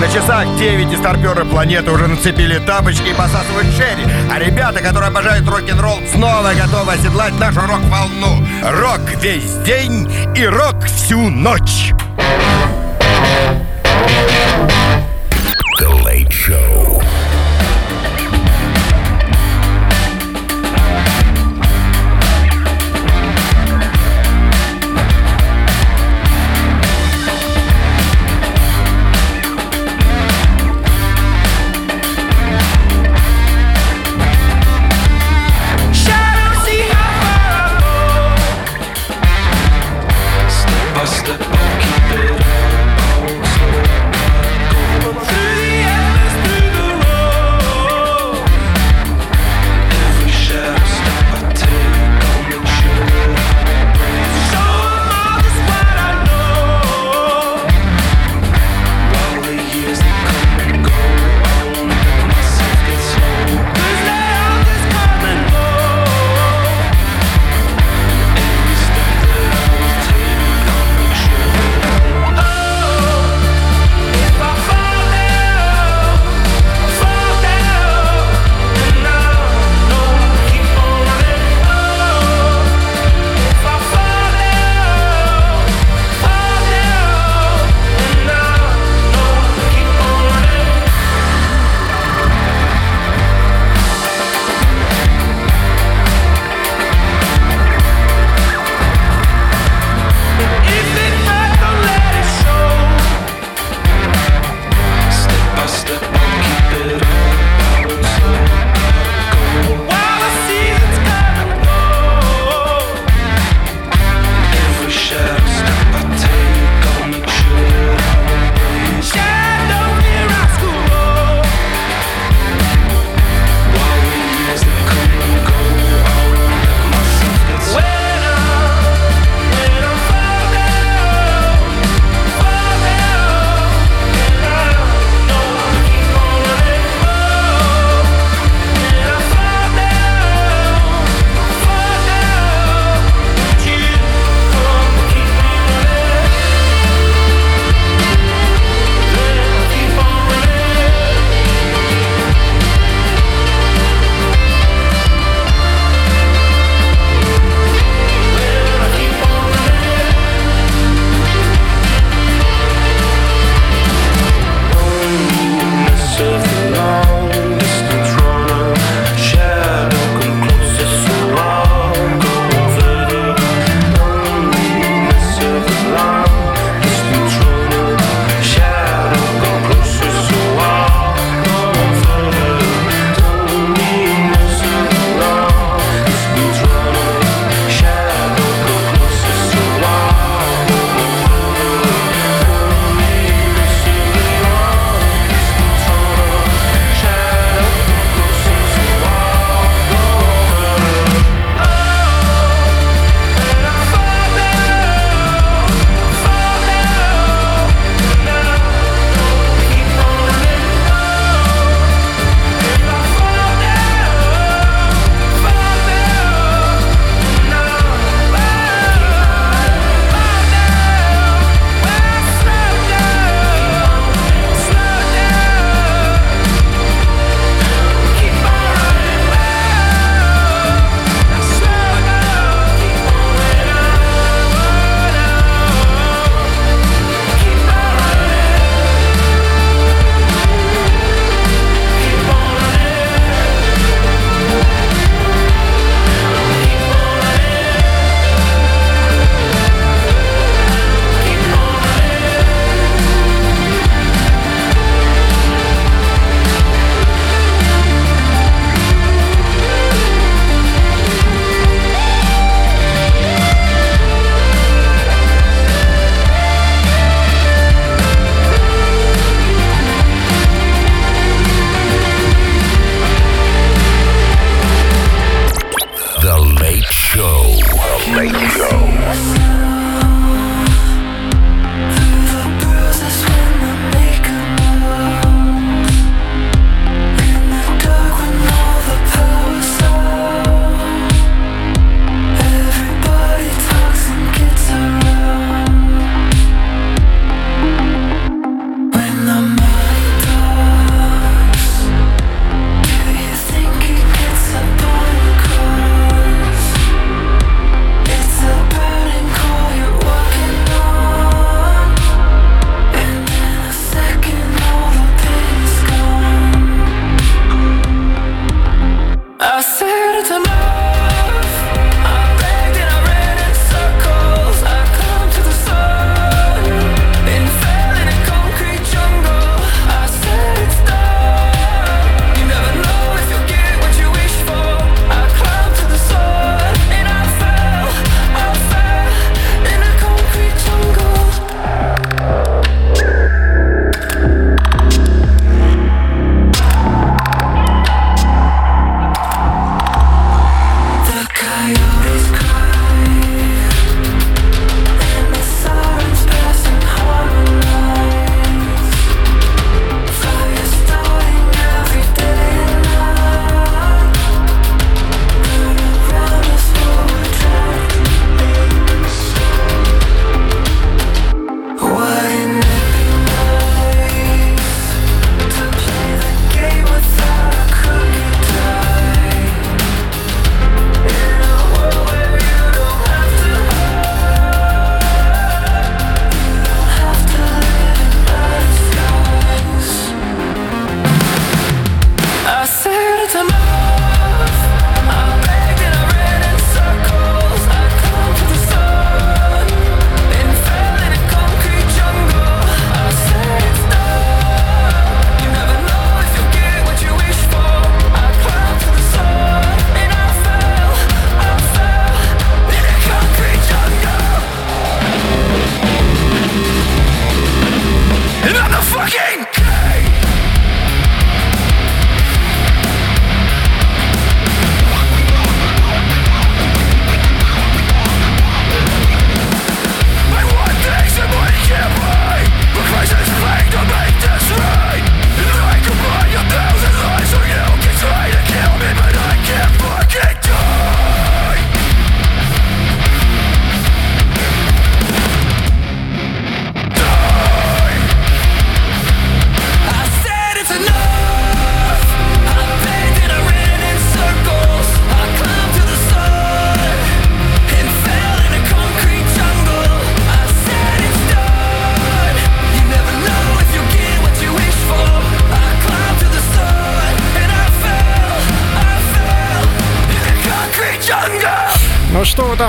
На часах 9 и старперы планеты уже нацепили тапочки и посасывают шерри. А ребята, которые обожают рок-н-ролл, снова готовы оседлать нашу рок-волну. Рок весь день и рок всю ночь. The Late Show.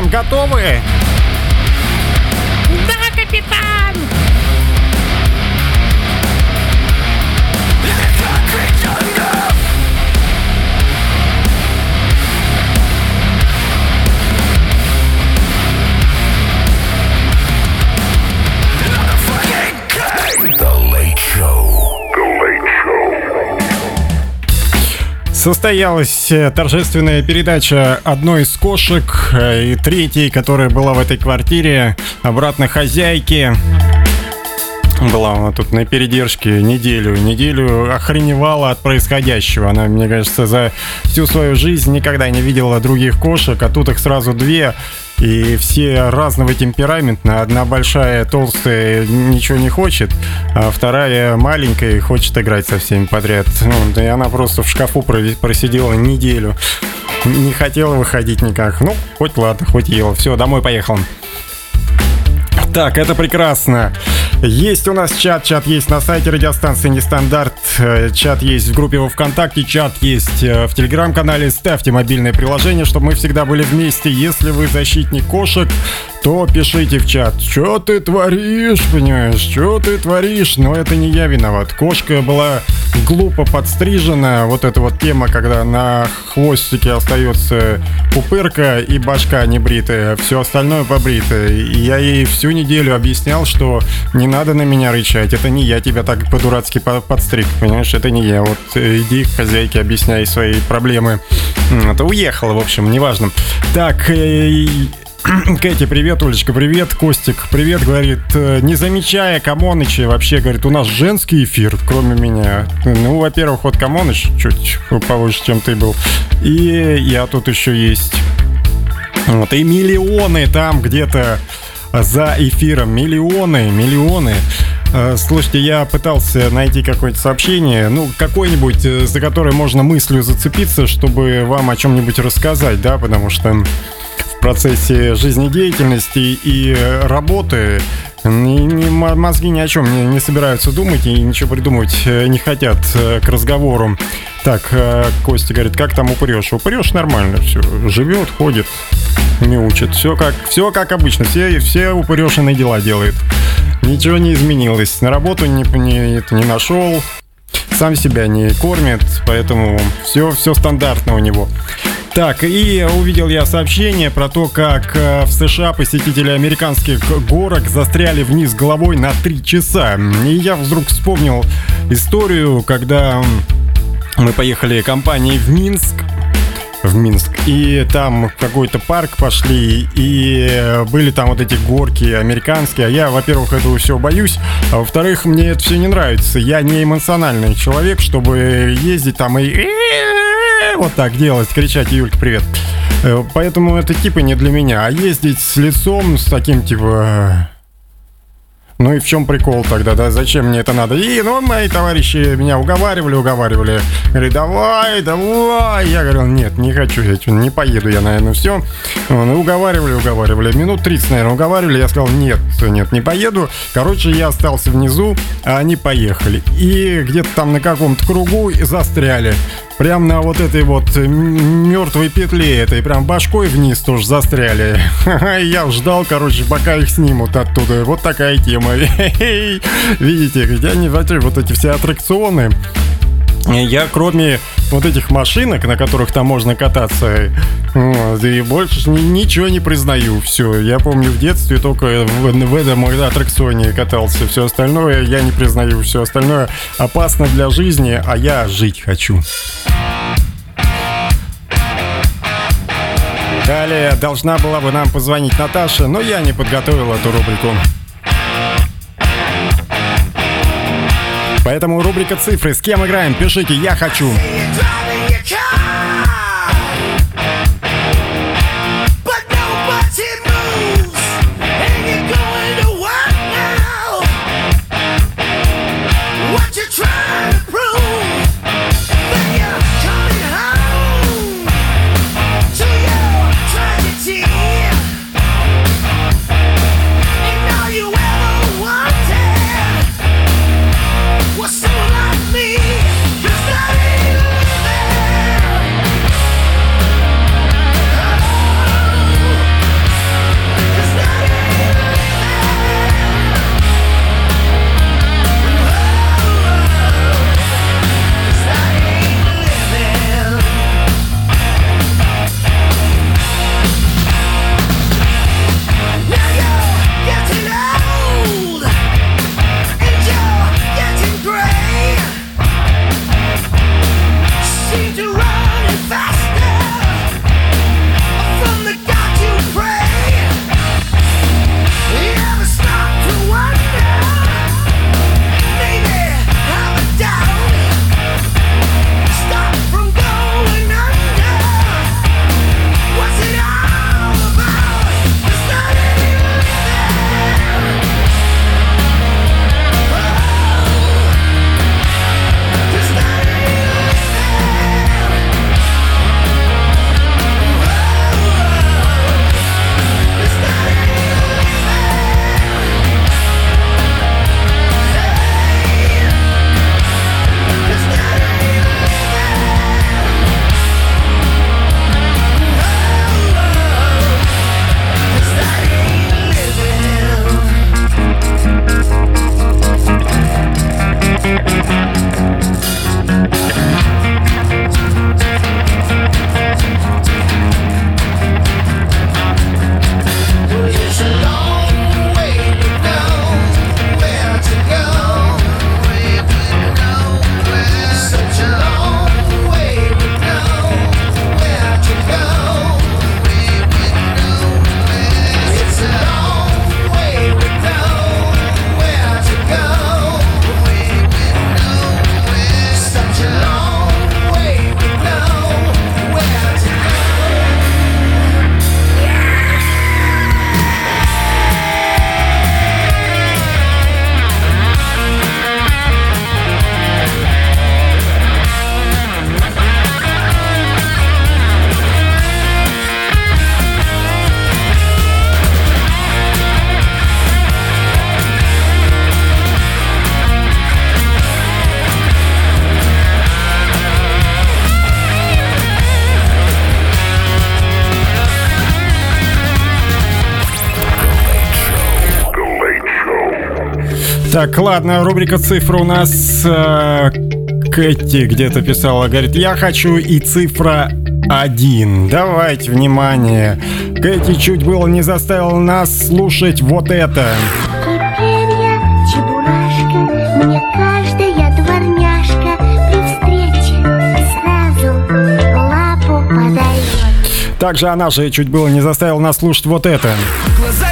Готовы? Состоялась э, торжественная передача одной из кошек э, и третьей, которая была в этой квартире, обратно хозяйки. Была она тут на передержке неделю. Неделю охреневала от происходящего. Она, мне кажется, за всю свою жизнь никогда не видела других кошек, а тут их сразу две. И все разного темперамента. Одна большая, толстая, ничего не хочет, а вторая маленькая и хочет играть со всеми подряд. Ну, и она просто в шкафу просидела неделю. Не хотела выходить никак. Ну, хоть ладно, хоть ела. Все, домой поехал. Так, это прекрасно. Есть у нас чат, чат есть на сайте радиостанции Нестандарт, э, чат есть в группе во Вконтакте, чат есть э, в Телеграм-канале. Ставьте мобильное приложение, чтобы мы всегда были вместе. Если вы защитник кошек, то пишите в чат. Что ты творишь, понимаешь? Что ты творишь? Но это не я виноват. Кошка была глупо подстрижена. Вот эта вот тема, когда на хвостике остается пупырка и башка не бритая, все остальное побритое. И я ей всю неделю объяснял, что не надо на меня рычать. Это не я тебя так по-дурацки по- подстриг, понимаешь? Это не я. Вот э, иди к хозяйке, объясняй свои проблемы. Это уехала, в общем, неважно. Так, э, Кэти, привет, Олечка, привет, Костик, привет, говорит, «Э, не замечая Камоныча, вообще, говорит, у нас женский эфир, кроме меня. Ну, во-первых, вот Камоныч чуть повыше, чем ты был, и я тут еще есть. Вот, и миллионы там где-то за эфиром, миллионы, миллионы. Э, Слушайте, я пытался найти какое-то сообщение, ну, какое-нибудь, э, за которое можно мыслью зацепиться, чтобы вам о чем-нибудь рассказать, да, потому что в процессе жизнедеятельности и э, работы ни- ни мозги ни о чем не, не собираются думать и ничего придумывать э, не хотят э, к разговору. Так, Костя говорит, как там упрешь? Упрешь нормально, все, живет, ходит, мяучит. Все как, все как обычно, все, все упырешенные дела делает. Ничего не изменилось. На работу не, не, не нашел, сам себя не кормит, поэтому все, все стандартно у него. Так, и увидел я сообщение про то, как э, в США посетители американских горок застряли вниз головой на 3 часа. И я вдруг вспомнил историю, когда мы поехали компанией в Минск, в Минск. И там какой-то парк пошли, и э, были там вот эти горки американские. А я, во-первых, этого все боюсь, а во-вторых, мне это все не нравится. Я не эмоциональный человек, чтобы ездить там и вот так делать, кричать, Юлька, привет. Э, Поэтому это типа не для меня. А ездить с лицом, с таким типа... Ну и в чем прикол тогда, да? Зачем мне это надо? И, ну, мои товарищи меня уговаривали, уговаривали. Говорили, давай, давай. Я говорил, нет, не хочу, я не поеду я, наверное, все. Ну, уговаривали, уговаривали. Минут 30, наверное, уговаривали. Я сказал, нет, нет, не поеду. Короче, я остался внизу, а они поехали. И где-то там на каком-то кругу застряли. Прям на вот этой вот мертвой петле этой, прям башкой вниз тоже застряли. Я ждал, короче, пока их снимут оттуда. Вот такая тема. Видите, где они вообще вот эти все аттракционы. Я кроме вот этих машинок, на которых там можно кататься, и больше ни- ничего не признаю. Все, я помню в детстве только в, в этом аттракционе катался. Все остальное я не признаю. Все остальное опасно для жизни, а я жить хочу. Далее должна была бы нам позвонить Наташа, но я не подготовил эту рубрику. Поэтому рубрика цифры. С кем играем? Пишите «Я хочу». Так, ладно, рубрика цифра у нас э, Кэти где-то писала, говорит, я хочу и цифра один. Давайте, внимание. Кэти чуть было не заставила нас слушать вот это. Также она же чуть было не заставила нас слушать вот это. Глаза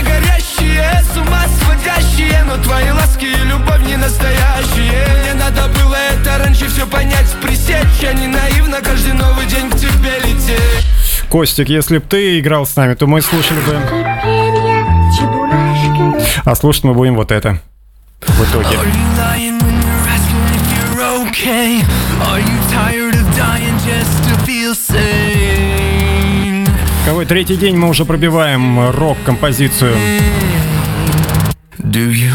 любовь не надо было это раньше все понять, пресечь Я не наивно каждый новый день к тебе лететь Костик, если бы ты играл с нами, то мы слушали бы... А слушать мы будем вот это. В итоге. Are you lying when you're asking if you're okay? Are you tired of dying just to feel sane? Какой третий день мы уже пробиваем рок-композицию. Do you?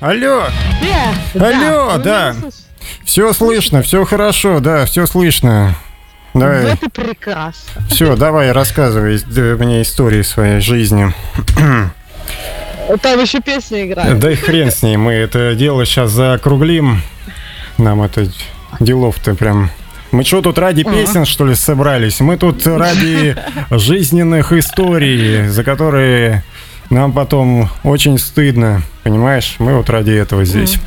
Алло, алло. Алло, да. Все слышно, все хорошо, да, все слышно. Давай, Вот и прекрасно. все, давай, рассказывай э, мне истории своей жизни. Там еще песня играет. Да и хрен с ней, мы это дело сейчас закруглим. Нам это делов-то прям... Мы что тут ради песен, что ли, собрались? Мы тут ради жизненных историй, за которые нам потом очень стыдно. Понимаешь? Мы вот ради этого здесь.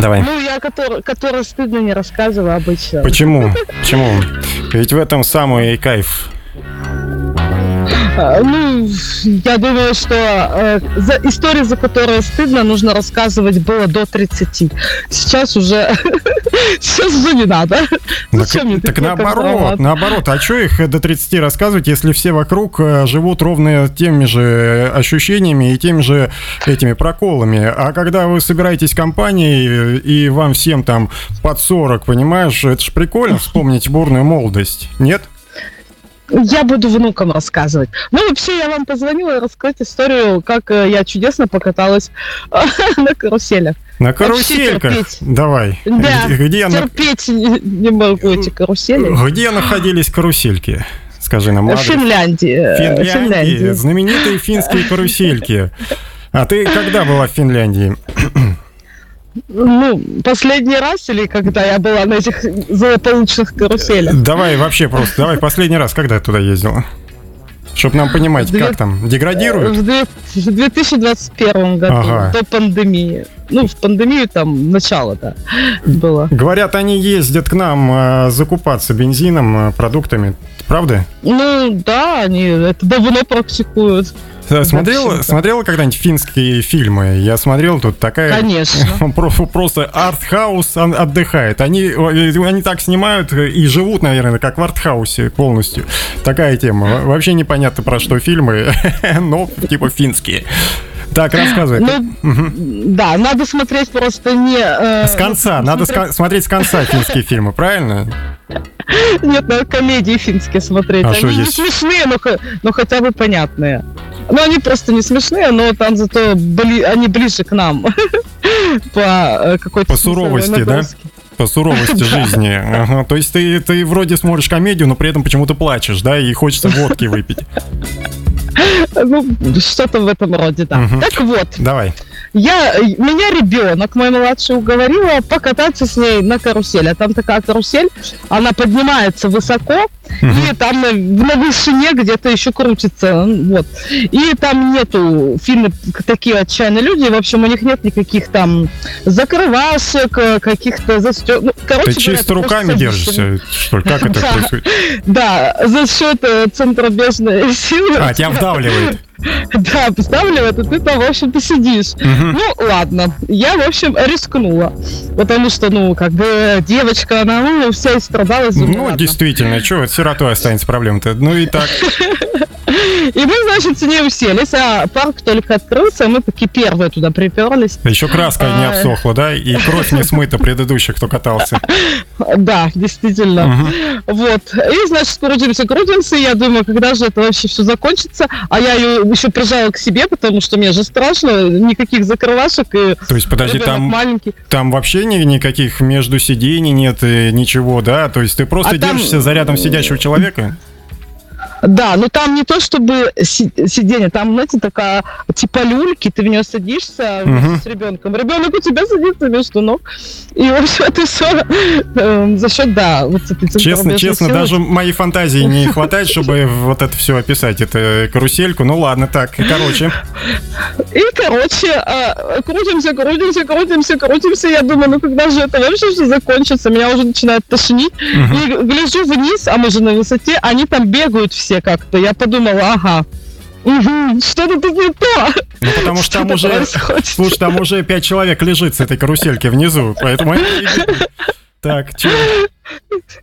Давай. Ну, я который, который стыдно не рассказываю обычно. Почему? Почему? Ведь в этом самый и кайф. А, Ну, я думаю, что э, за истории, за которые стыдно, нужно рассказывать было до 30. Сейчас уже... Сейчас уже не надо. Так, Зачем мне так наоборот, наоборот, а что их до 30 рассказывать, если все вокруг э, живут ровно теми же ощущениями и теми же этими проколами? А когда вы собираетесь компанией э, и вам всем там под 40, понимаешь, это ж прикольно вспомнить бурную молодость, нет? Я буду внукам рассказывать. Ну, вообще, я вам позвонила рассказать историю, как э, я чудесно покаталась на каруселях. На карусельках. терпеть. Давай. Да, Где, где, на- терпеть не, могу эти карусели. где находились карусельки? Скажи нам В адрес. Финляндии. э, Финляндии. Финляндии. Знаменитые финские карусельки. А ты когда была в Финляндии? Ну, последний раз или когда я была на этих злополучных каруселях? Давай вообще просто, давай последний раз, когда ты туда ездила? Чтобы нам понимать, Две- как там, деградируют? В две- в 2021 году, Ага. до пандемии. Ну, в пандемию там начало, да, было. Говорят, они ездят к нам э, закупаться бензином, э, продуктами. Правда? Ну, да, они это давно практикуют. Смотрела, смотрела когда-нибудь финские фильмы? Я смотрел, тут такая... Конечно. Про- Просто артхаус отдыхает. Они, они так снимают и живут, наверное, как в артхаусе полностью. Такая тема. Во- Вообще непонятно, про что фильмы, но типа финские. Так, рассказывай. Ну, да, надо смотреть просто не... э, С конца, надо с кон- смотреть с конца финские фильмы, правильно? Нет, надо комедии финские смотреть. А они не есть? смешные, но, но хотя бы понятные. Ну, они просто не смешные, но там зато бли- они ближе к нам. По э, какой-то По суровости, да? По суровости жизни. Ага, То есть ты, ты вроде смотришь комедию, но при этом почему-то плачешь, да, и хочется водки выпить. Ну, что-то в этом роде, да. Так вот, Давай. Я, меня ребенок, мой младший, уговорила покататься с ней на карусели. А там такая карусель, она поднимается высоко, и там на, на вышине где-то еще крутится. Вот. И там нету фильмы такие отчаянные люди. В общем, у них нет никаких там закрывашек, э, каких-то застё... Ну, короче Ты говоря, чисто руками садишься. держишься, что ли? Как это происходит? Да, за счет э, центробежной силы. А, тебя вдавливает. Да, поставливает, и ты там, в общем-то, сидишь. Мгм. Ну, ладно. Я, в общем, рискнула. Потому что, ну, как бы девочка, она, ну, вся истрадалась. Ну, ладно. действительно, что вот сиротой останется проблема-то? Ну и так. И мы, значит, с ней уселись, а парк только открылся, мы таки первые туда приперлись. Еще краска не Ай. обсохла, да? И кровь не смыта предыдущих, кто катался. Да, действительно. Вот. И, значит, крутимся, крутимся, я думаю, когда же это вообще все закончится. А я ее еще прижала к себе, потому что мне же страшно, никаких закрывашек, и То есть, подожди, там, маленький. там вообще ни- никаких между сидений нет, и ничего, да? То есть ты просто А там- держишься за рядом сидящего человека? Да, но там не то чтобы си- сиденье, там, знаете, такая типа люльки, ты в нее садишься Мгм. с ребенком. Ребенок у тебя садится между ног. И, в общем, это все за счет, да, вот этой Честно, честно, силы. даже моей фантазии не хватает, чтобы вот это все описать, это карусельку. Ну ладно, так, короче. И, короче, а, крутимся, крутимся, крутимся, крутимся. Я думаю, ну когда же это вообще все закончится? Меня уже начинает тошнить. И гляжу вниз, а мы же на высоте, они там бегают все как-то. Я подумала, ага, Угу, что-то тут не то. Ну, потому что там Что-то уже, происходит. слушай, там уже пять человек лежит с этой карусельки внизу, поэтому... Так, чё?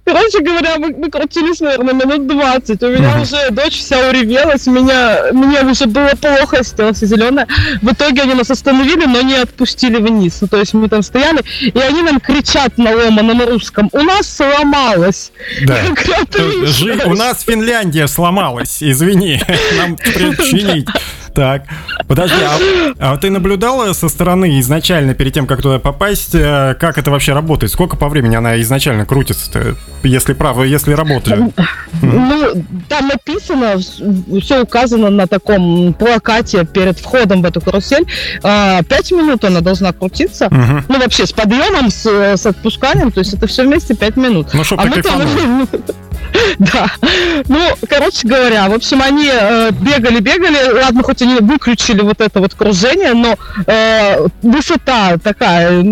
Короче говоря, мы, мы крутились, наверное, минут 20. У меня уже дочь вся уревелась, меня, мне уже было плохо, сделала все зеленое. В итоге они нас остановили, но не отпустили вниз. Ну, то есть мы там стояли, и они нам кричат на ломаном русском. У нас сломалось. Да. Я говорю, жи-. У нас Финляндия сломалась, извини, нам причинить. Так, подожди, а, а ты наблюдала со стороны изначально, перед тем, как туда попасть, э, как это вообще работает? Сколько по времени она изначально крутится-то, если право, если работали? Ну, там написано, все указано на таком плакате перед входом в эту карусель. А, Пять минут она должна крутиться. Мгм. Ну, вообще, с подъемом, с, с отпусканием, то есть это все вместе пять минут. Ну, чтоб А мы там-. Да. Ну, короче говоря, в общем, они э, бегали-бегали. Ладно, хоть они выключили вот это вот кружение, но э, высота такая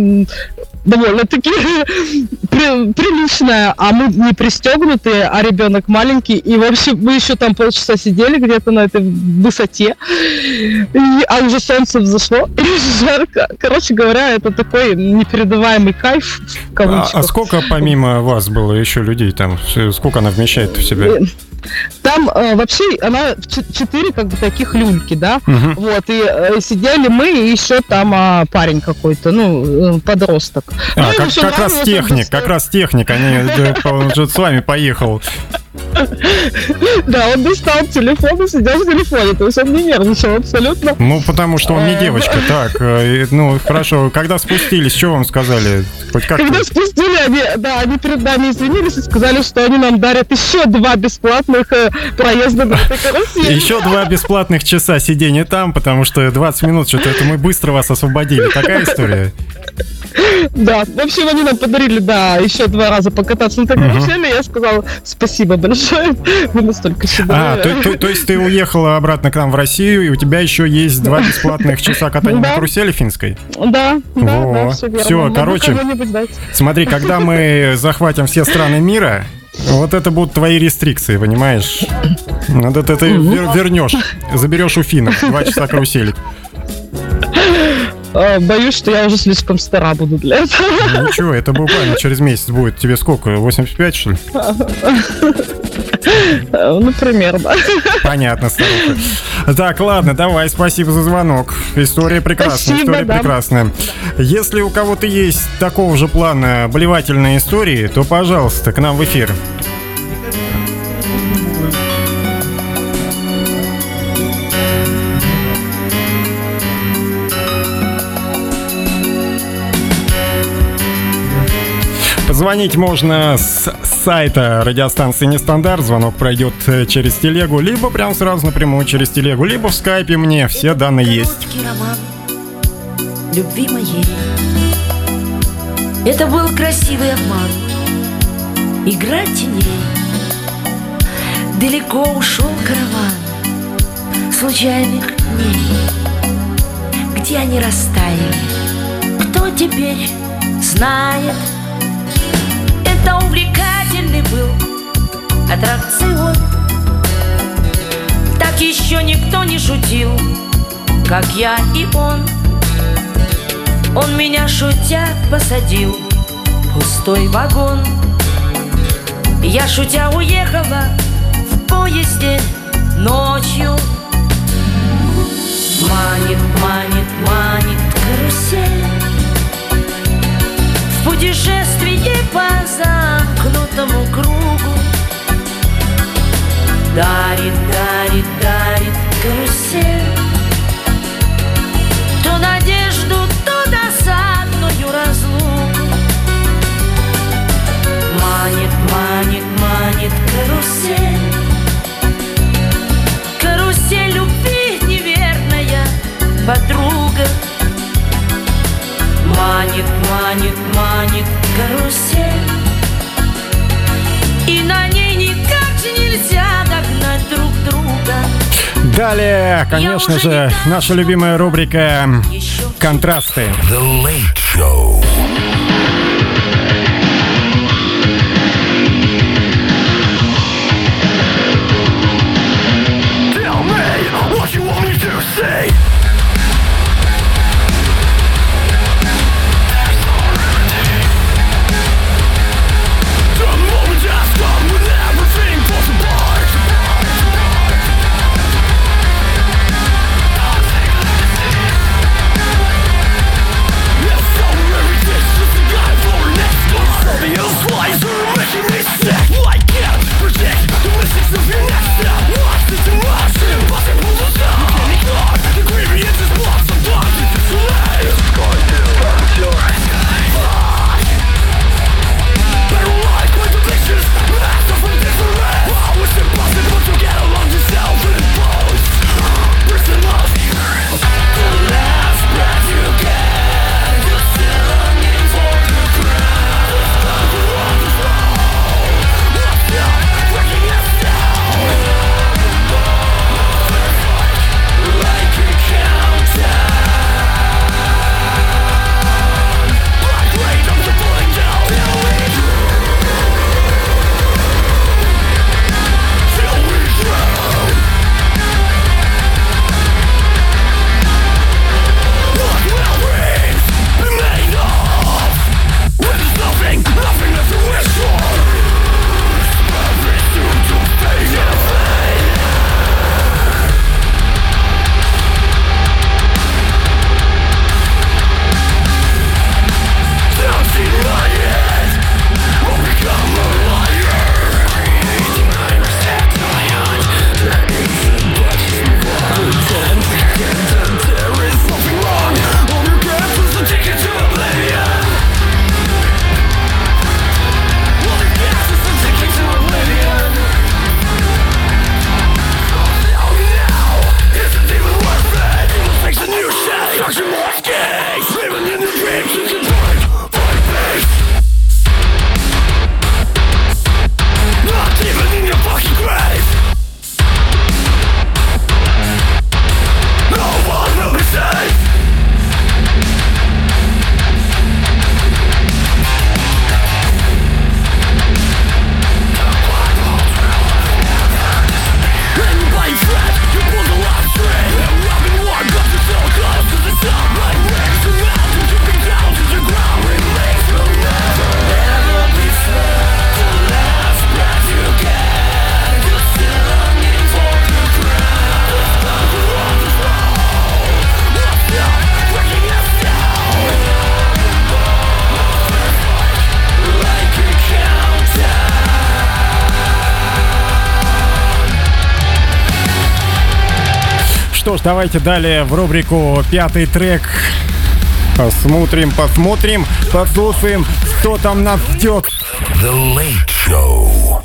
довольно-таки при- приличная, а мы не пристегнутые, а ребенок маленький. И, в общем, мы еще там полчаса сидели где-то на этой высоте, и- а уже солнце взошло, и жарко. Короче говоря, это такой непередаваемый кайф, А, а сколько помимо вас было еще людей там? Сколько она вмещает в себя? Там э, вообще она четыре как бы таких люльки, да. Мгм. Вот, и э, сидели мы, и еще там а, парень какой-то, ну, э, подросток. Ну, А, ему как, как раз техник, как раз техник, они, же с вами поехал. Да, он достал телефон и сидел в телефоне, то есть он не нервничал абсолютно. Ну, потому что он не Э, девочка, так, э, ну, хорошо, когда спустились, что вам сказали? Хоть как Когда спустили, они, да, они перед нами извинились и сказали, что они нам дарят еще два бесплатных э, проезда на этой карусели. Еще два бесплатных часа сидения там, потому что 20 минут, что-то это мы быстро вас освободили. Такая история. Да, в общем, они нам подарили, да, еще два раза покататься на этой карусели. Я сказала спасибо большое. Вы настолько А, щедрые. то, то- то есть ты уехала обратно к нам в Россию, и у тебя еще есть два бесплатных часа катания Да. на карусели финской? Да, да, Во, да, все верно. Могу короче. Смотри, когда мы захватим все страны мира, вот это будут твои рестрикции, понимаешь? Вот это ты вер- вернешь, заберешь у финнов два часа карусели. А, Боюсь, что я уже слишком стара буду для этого. Ничего, это буквально через месяц будет. Тебе сколько, 85, что ли? Ну, примерно. Понятно, старуха. Так, ладно, давай, спасибо за звонок. История прекрасная, Спасибо, история да. прекрасная. Если у кого-то есть такого же плана болевательные истории, то, пожалуйста, к нам в эфир. Позвонить можно с сайта радиостанции Нестандарт. Звонок пройдет э, через телегу, либо прям сразу напрямую через телегу, либо в скайпе мне. Все данные есть. Роман любви моей. Это был красивый обман, игра теней. Далеко ушел караван случайных дней. Где они растаяли? Кто теперь знает? Аттракцион. Так еще никто не шутил, как я и он. Он меня шутя посадил в пустой вагон. Я шутя уехала в поезде ночью. Манит, манит, манит карусель В путешествии по замкнутому кругу Дарит, дарит, дарит карусель. То надежду, то досадную разлуку Манит, манит, манит карусель. Карусель любви неверная подруга. Манит, манит, манит карусель Далее, конечно же, наша любимая рубрика «Контрасты». The Late Show. Давайте далее в рубрику «Пятый трек». Посмотрим, посмотрим, послушаем, что там нас ждет. The Late Show.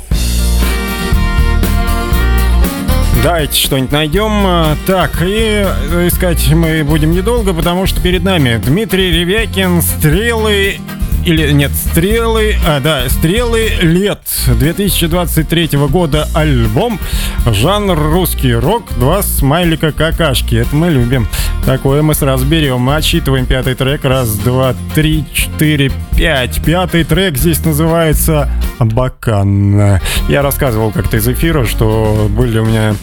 Давайте что-нибудь найдем. Так, и э, искать мы будем недолго, потому что перед нами Дмитрий Ревякин, «Стрелы» или нет, «Стрелы», а, да, «Стрелы лет» 2023 года альбом, жанр русский рок, два смайлика какашки, это мы любим. Такое мы сразу берем. Отсчитываем пятый трек. Раз, два, три, четыре, пять. Пятый трек здесь называется «Бакан». Я рассказывал как-то из эфира, что были у меня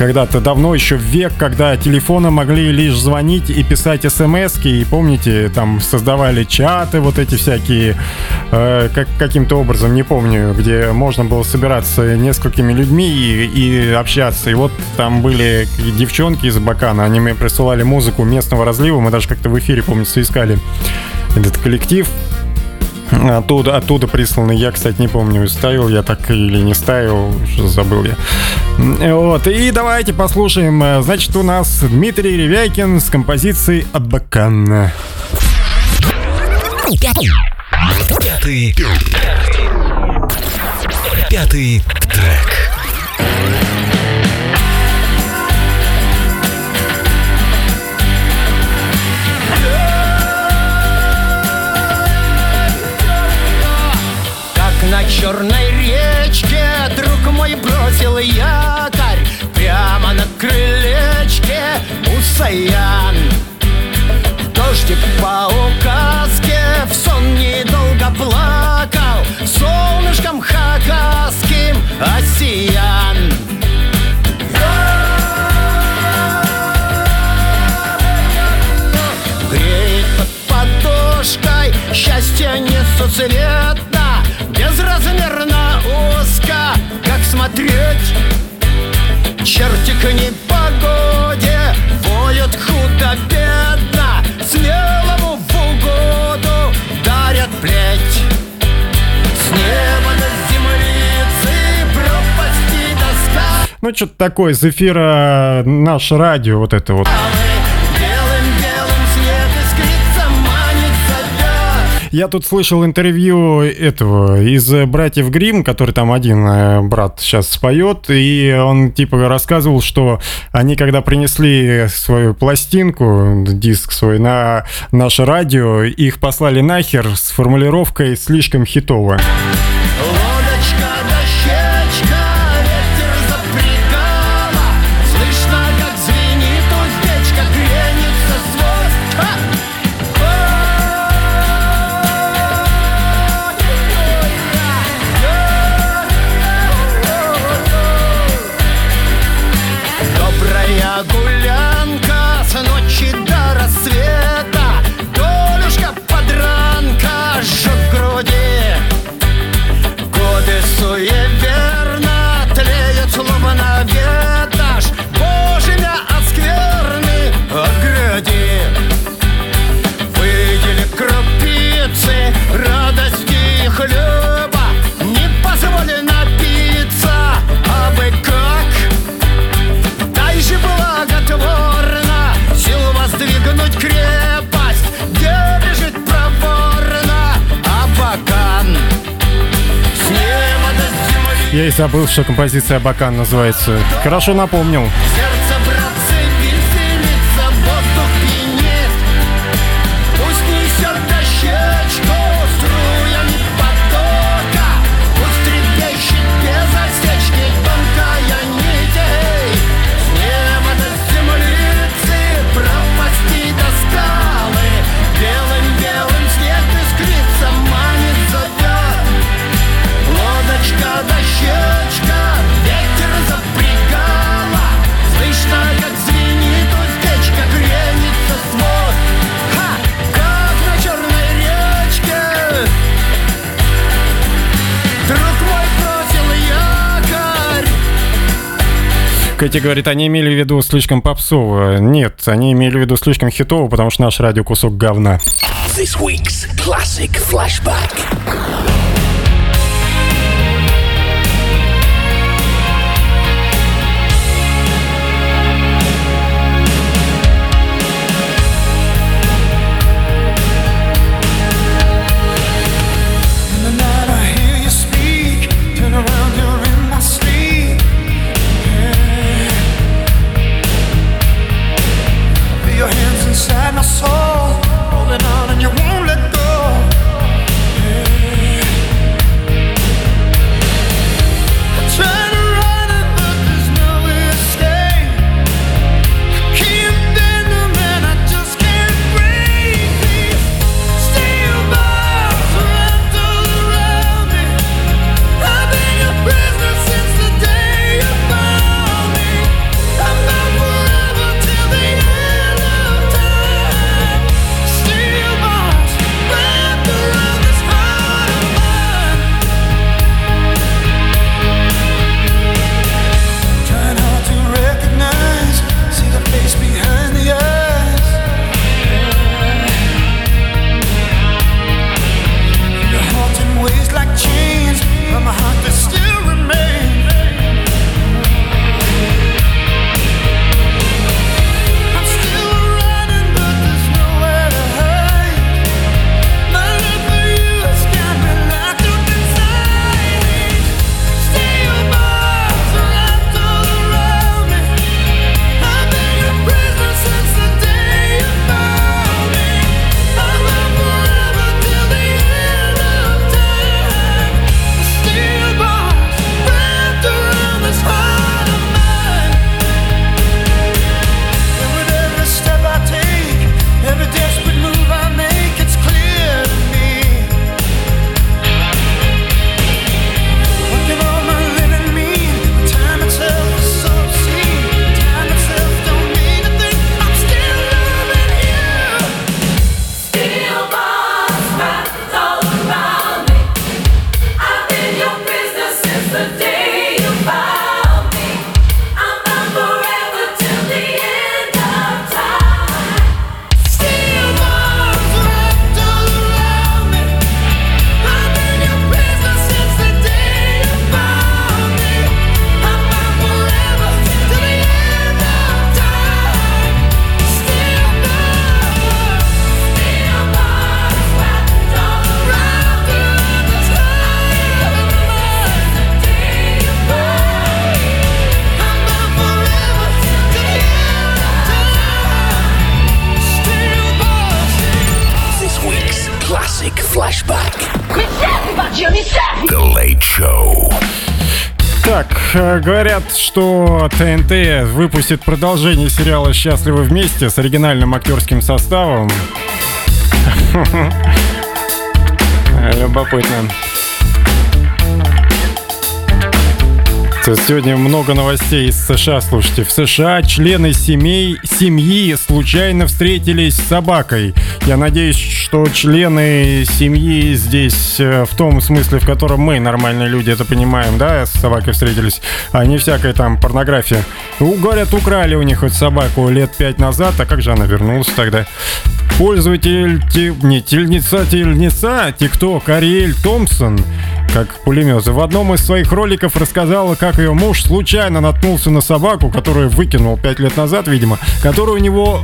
когда-то давно, еще в век, когда телефоны могли лишь звонить и писать смс и помните, там создавали чаты вот эти всякие, э, как, каким-то образом, не помню, где можно было собираться несколькими людьми и, и общаться. И вот там были девчонки из Бакана, они мне присылали музыку местного разлива, мы даже как-то в эфире, помнится, искали этот коллектив. Оттуда, оттуда присланный. Я, кстати, не помню, ставил я так или не ставил, забыл я. Вот, и давайте послушаем. э, Значит, у нас Дмитрий Ревякин с композицией «Абакан». Пятый. Пятый трек. Саян Дождик по указке В сон недолго плакал Солнышком хакасским осиян. Греет под подушкой Счастье несуцветно Безразмерно узко Как смотреть Черти к непогоде Воют худо-бедно Смелому в угоду Дарят плеть. С неба до землицы Пропасти доска. Ну, что-то такое из эфира наше радио, вот это вот. Белым-белым Я тут слышал интервью этого из э, братьев Грим, который там один э, брат сейчас споет, и он типа рассказывал, что они когда принесли свою пластинку, диск свой на наше радио, их послали нахер с формулировкой слишком хитово. Лодочка, забыл, что композиция Бакан называется. Хорошо напомнил. Сердце, Кэти говорит, они имели в виду слишком попсово. Нет, они имели в виду слишком хитово, потому что наш радио кусок говна. This week's classic. Flashback. Так, э, говорят, что ТНТ выпустит продолжение сериала «Счастливы вместе» с оригинальным актерским составом. Любопытно. Сегодня много новостей из США. Слушайте, в США члены семей, семьи случайно встретились с собакой. Я надеюсь, что члены семьи здесь э, в том смысле, в котором мы, нормальные люди, это понимаем, да, с собакой встретились, а не всякая там порнография. Ну, говорят, украли у них хоть собаку лет пять назад, а как же она вернулась тогда? Пользователь, не, тельница, тельница, тикток Ариэль Томпсон, как пулемет, в одном из своих роликов рассказала, как ее муж случайно наткнулся на собаку, которую выкинул пять лет назад, видимо, которую у него,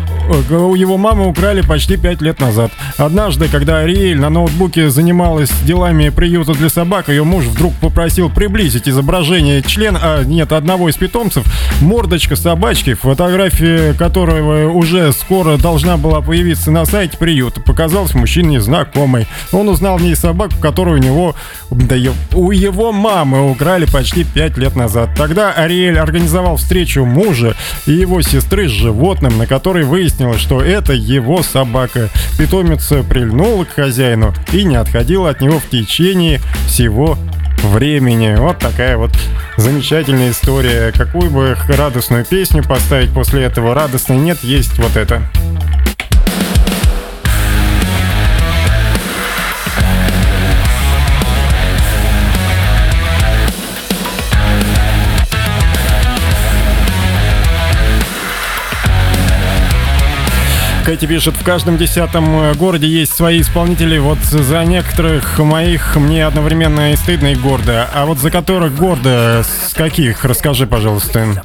э, у его мамы украли почти пять лет назад. Однажды, когда Ариэль на ноутбуке занималась делами приюта для собак, ее муж вдруг попросил приблизить изображение члена, а нет, одного из питомцев, мордочка собачки, фотография которого уже скоро должна была появиться на сайте приюта, показалась мужчине знакомой. Он узнал в ней собаку, которую у него, да у его мамы украли почти пять лет назад. Тогда Ариэль организовал встречу мужа и его сестры с животным, на которой выяснилось, что это его собака. Питомица прильнула к хозяину и не отходила от него в течение всего времени. Вот такая вот замечательная история. Какую бы радостную песню поставить после этого? Радостной нет, есть вот это. Кэти пишет, в каждом десятом э, городе есть свои исполнители. Вот за некоторых моих мне одновременно и стыдно, и гордо. А вот за которых гордо, с каких? Расскажи, пожалуйста.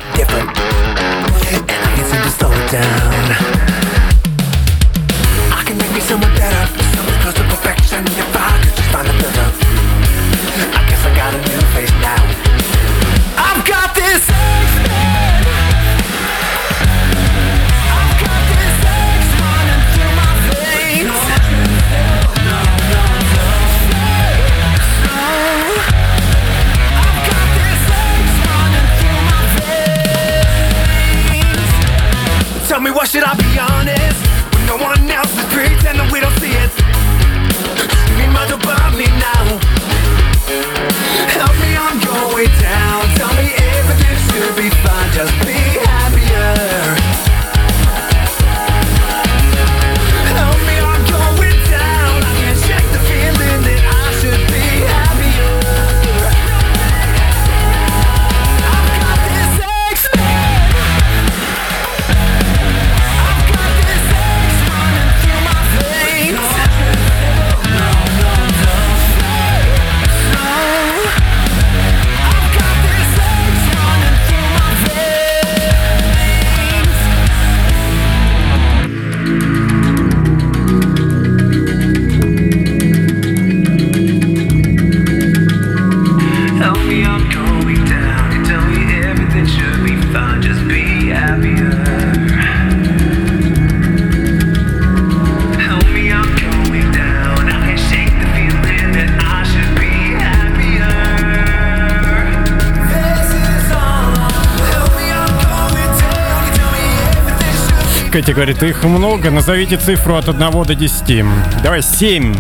Кэти говорит, их много, назовите цифру от 1 до 10. Давай 7.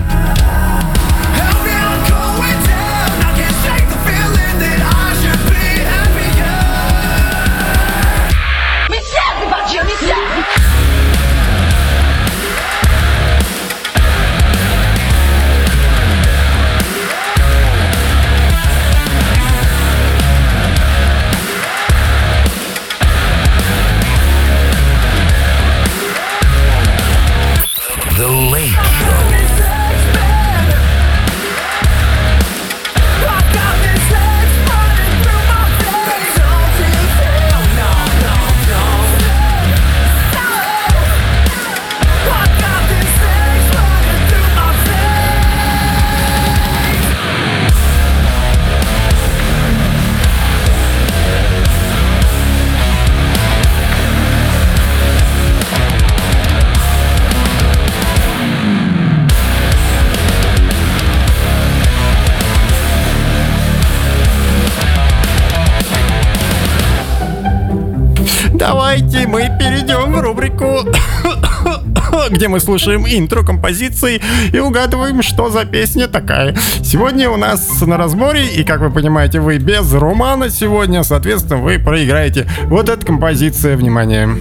Где мы слушаем интро композиции и угадываем, что за песня такая. Сегодня у нас на разборе, и как вы понимаете, вы без романа сегодня, соответственно, вы проиграете вот эта композиция. Внимание.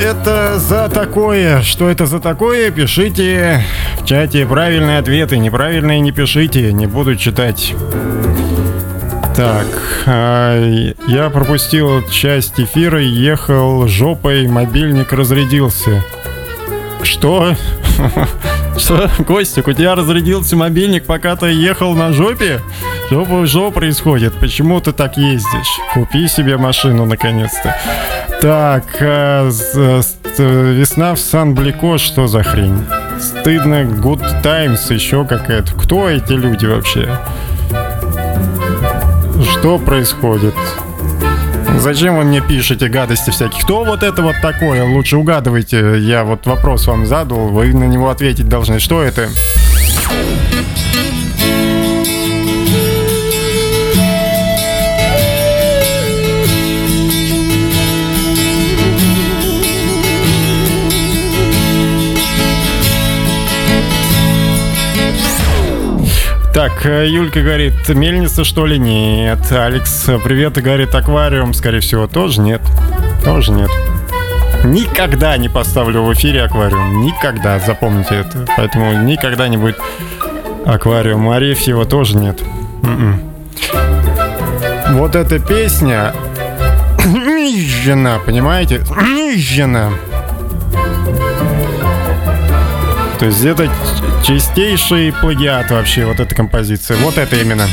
Это за такое? Что это за такое? Пишите в чате правильные ответы. Неправильные не пишите, не буду читать. Так, а, я пропустил часть эфира, ехал жопой, мобильник разрядился. Что? Что, Костик, у тебя разрядился мобильник, пока ты ехал на жопе? Что, что происходит? Почему ты так ездишь? Купи себе машину наконец-то. Так, а, с- с- весна в Сан-Блико, что за хрень? Стыдно, Good Times, еще какая-то. Кто эти люди вообще? Что происходит? Зачем вы мне пишете гадости всякие? Кто вот это вот такое? Лучше угадывайте. Я вот вопрос вам задал, вы на него ответить должны. Что это? Так, э, Юлька говорит, мельница что ли? Нет. Алекс, привет, и говорит, аквариум, скорее всего, тоже нет. Тоже нет. Никогда не поставлю в эфире аквариум. Никогда, запомните это. Поэтому никогда не будет аквариум. Арефьева тоже нет. М-м. Вот эта песня... Жена, понимаете? Жена. То есть это чистейший плагиат вообще, вот эта композиция. Вот это именно.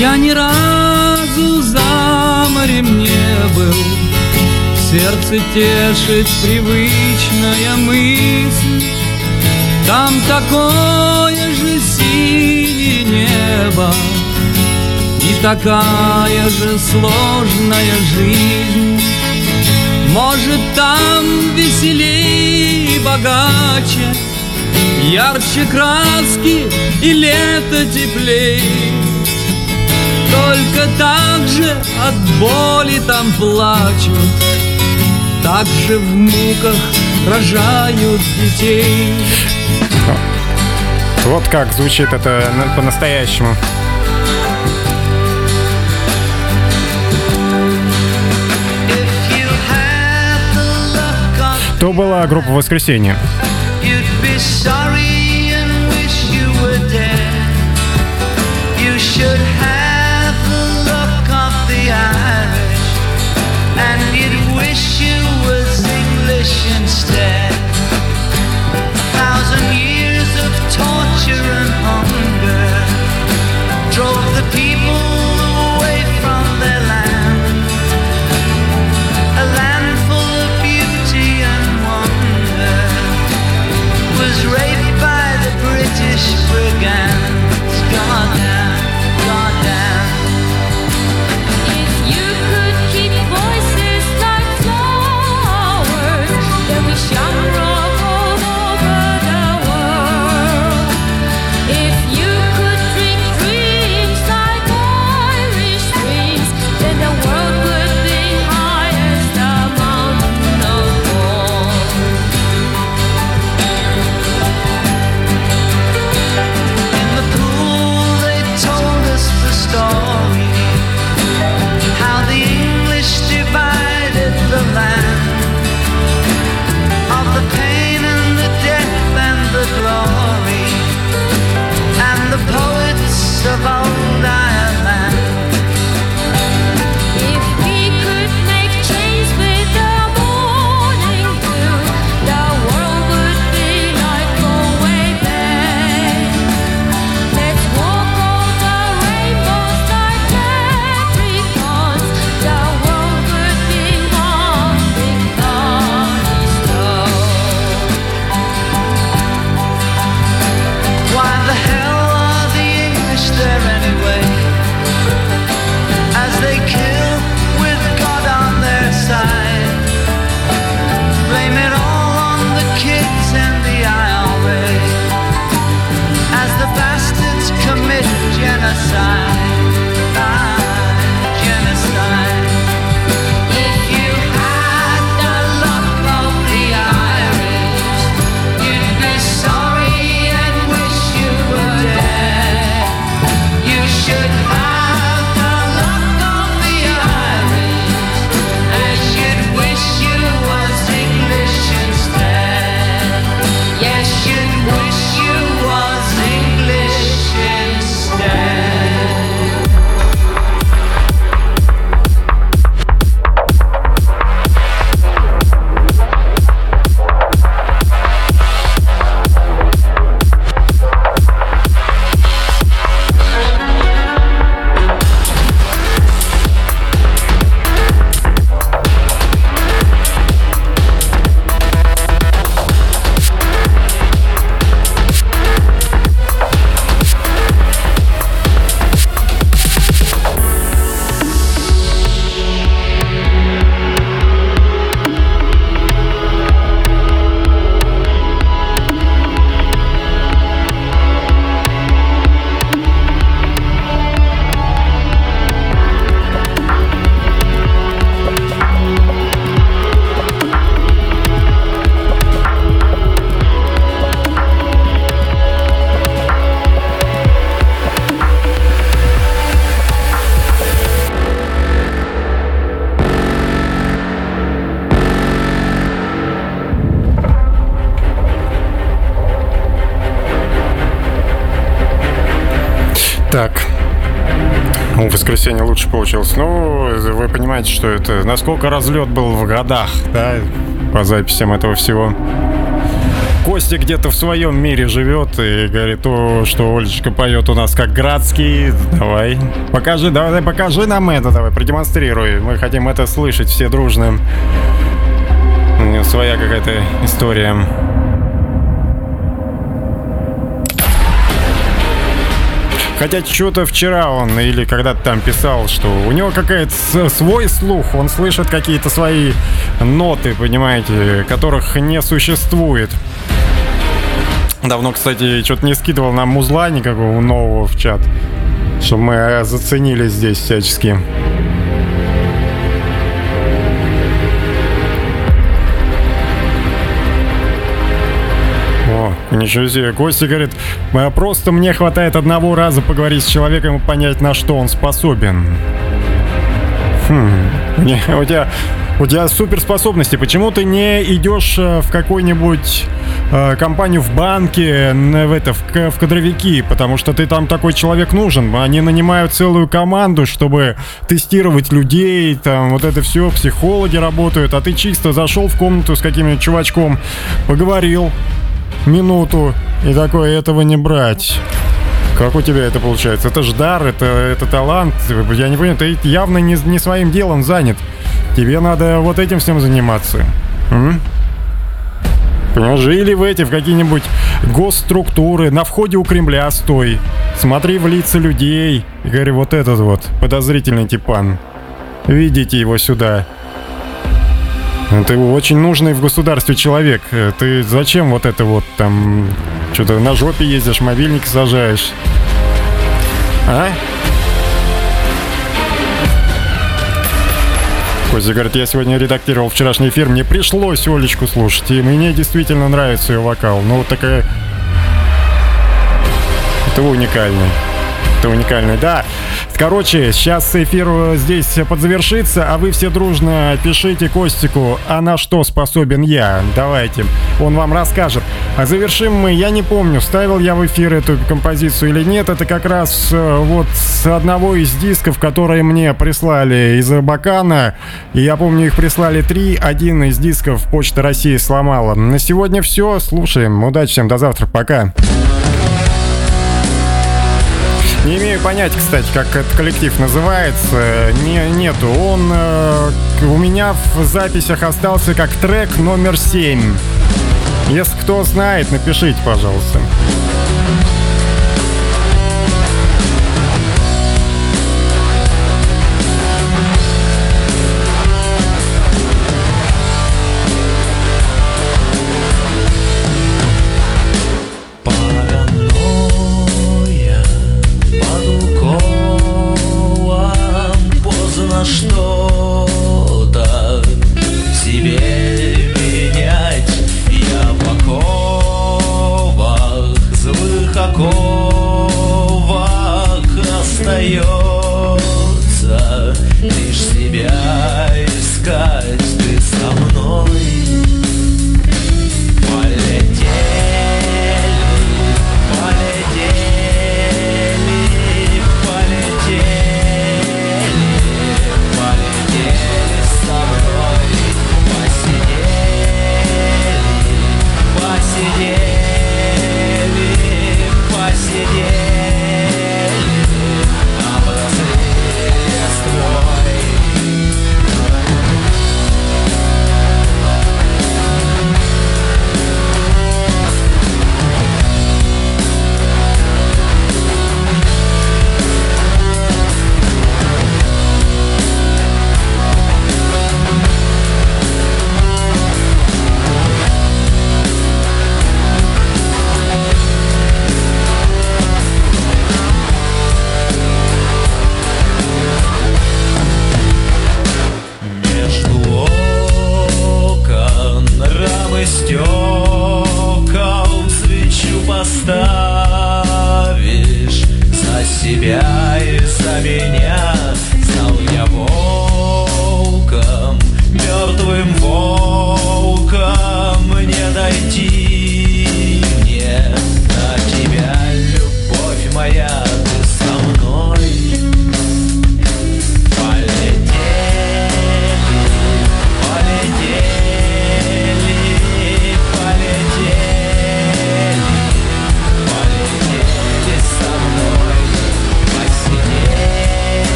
Я ни разу за морем не был Сердце тешит привычная мысль Там такое же синее небо И такая же сложная жизнь. Может там веселее и богаче Ярче краски и лето теплей Только так же от боли там плачут Так же в муках рожают детей Вот как звучит это на- по-настоящему. То была группа «Воскресенье». Воскресенье лучше получилось. Ну, вы понимаете, что это... Насколько разлет был в годах, да, по записям этого всего. Костя где-то в своем мире живет и говорит, о, что Олечка поет у нас как Градский. Давай, покажи, давай, покажи нам это, давай, продемонстрируй. Мы хотим это слышать все дружно. У нее своя какая-то история. Хотя что-то вчера он или когда-то там писал, что у него какая-то свой слух, он слышит какие-то свои ноты, понимаете, которых не существует. Давно, кстати, что-то не скидывал нам музла никакого нового в чат, чтобы мы э, заценили здесь всячески. Ничего себе. Костя говорит, «А просто мне хватает одного раза поговорить с человеком и понять, на что он способен. Хм, не, у тебя, у тебя суперспособности. Почему ты не идешь э, в какую-нибудь э, компанию в банке, в это, в, в кадровики? Потому что ты там такой человек нужен. Они нанимают целую команду, чтобы тестировать людей, там вот это все, психологи работают, а ты чисто зашел в комнату с каким-нибудь чувачком, поговорил, минуту и такое этого не брать. Как у тебя это получается? Это ж дар, это, это талант. Я не понимаю, ты явно не, не своим делом занят. Тебе надо вот этим всем заниматься. М? Понимаешь, или в эти, в какие-нибудь госструктуры, на входе у Кремля стой. Смотри в лица людей и говори, вот этот вот подозрительный типан. Видите его сюда. Ты очень нужный в государстве человек. Э, Ты зачем вот это вот там... Что-то на жопе ездишь, мобильник сажаешь. А? Костя говорит, я сегодня редактировал вчерашний эфир, мне пришлось Олечку слушать, и мне действительно нравится ее вокал. Ну, вот такая... Это уникальный. Это уникальный, да. Короче, сейчас эфир э, здесь подзавершится, а вы все дружно пишите Костику, а на что способен я. Давайте, он вам расскажет. А завершим мы, я не помню, ставил я в эфир эту композицию или нет. Это как раз э, вот с одного из дисков, которые мне прислали из Бакана. И я помню, их прислали три. Один из дисков Почта России сломала. На сегодня все. Слушаем. Удачи всем. До завтра. Пока. Не имею понятия, кстати, как этот коллектив называется. Не, нету. Он э, у меня в записях остался как трек номер 7. Если кто знает, напишите, пожалуйста.